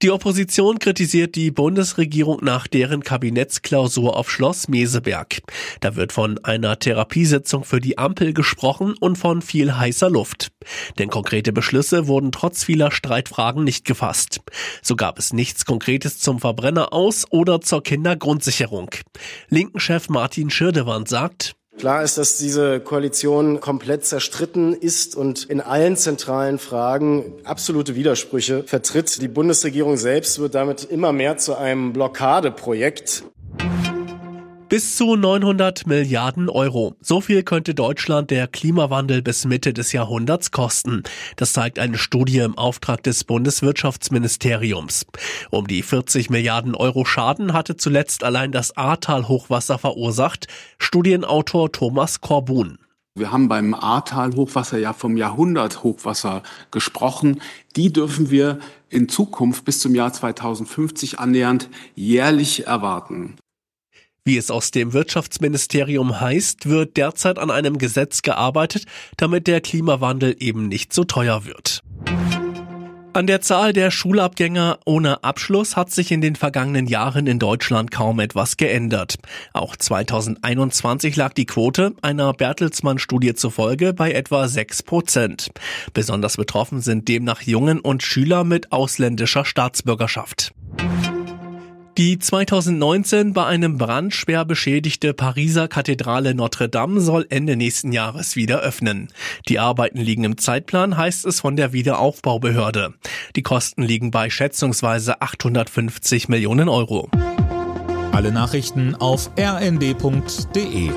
Die Opposition kritisiert die Bundesregierung nach deren Kabinettsklausur auf Schloss Meseberg. Da wird von einer Therapiesitzung für die Ampel gesprochen und von viel heißer Luft. Denn konkrete Beschlüsse wurden trotz vieler Streitfragen nicht gefasst. So gab es nichts Konkretes zum Verbrenner aus oder zur Kindergrundsicherung. Linken-Chef Martin Schirdewand sagt, Klar ist, dass diese Koalition komplett zerstritten ist und in allen zentralen Fragen absolute Widersprüche vertritt. Die Bundesregierung selbst wird damit immer mehr zu einem Blockadeprojekt. Bis zu 900 Milliarden Euro. So viel könnte Deutschland der Klimawandel bis Mitte des Jahrhunderts kosten. Das zeigt eine Studie im Auftrag des Bundeswirtschaftsministeriums. Um die 40 Milliarden Euro Schaden hatte zuletzt allein das Ahrtal-Hochwasser verursacht. Studienautor Thomas Korbun. Wir haben beim Ahrtal-Hochwasser ja vom Jahrhundert-Hochwasser gesprochen. Die dürfen wir in Zukunft bis zum Jahr 2050 annähernd jährlich erwarten. Wie es aus dem Wirtschaftsministerium heißt, wird derzeit an einem Gesetz gearbeitet, damit der Klimawandel eben nicht so teuer wird. An der Zahl der Schulabgänger ohne Abschluss hat sich in den vergangenen Jahren in Deutschland kaum etwas geändert. Auch 2021 lag die Quote einer Bertelsmann-Studie zufolge bei etwa 6 Prozent. Besonders betroffen sind demnach Jungen und Schüler mit ausländischer Staatsbürgerschaft. Die 2019 bei einem Brand schwer beschädigte Pariser Kathedrale Notre Dame soll Ende nächsten Jahres wieder öffnen. Die Arbeiten liegen im Zeitplan, heißt es von der Wiederaufbaubehörde. Die Kosten liegen bei schätzungsweise 850 Millionen Euro. Alle Nachrichten auf rnd.de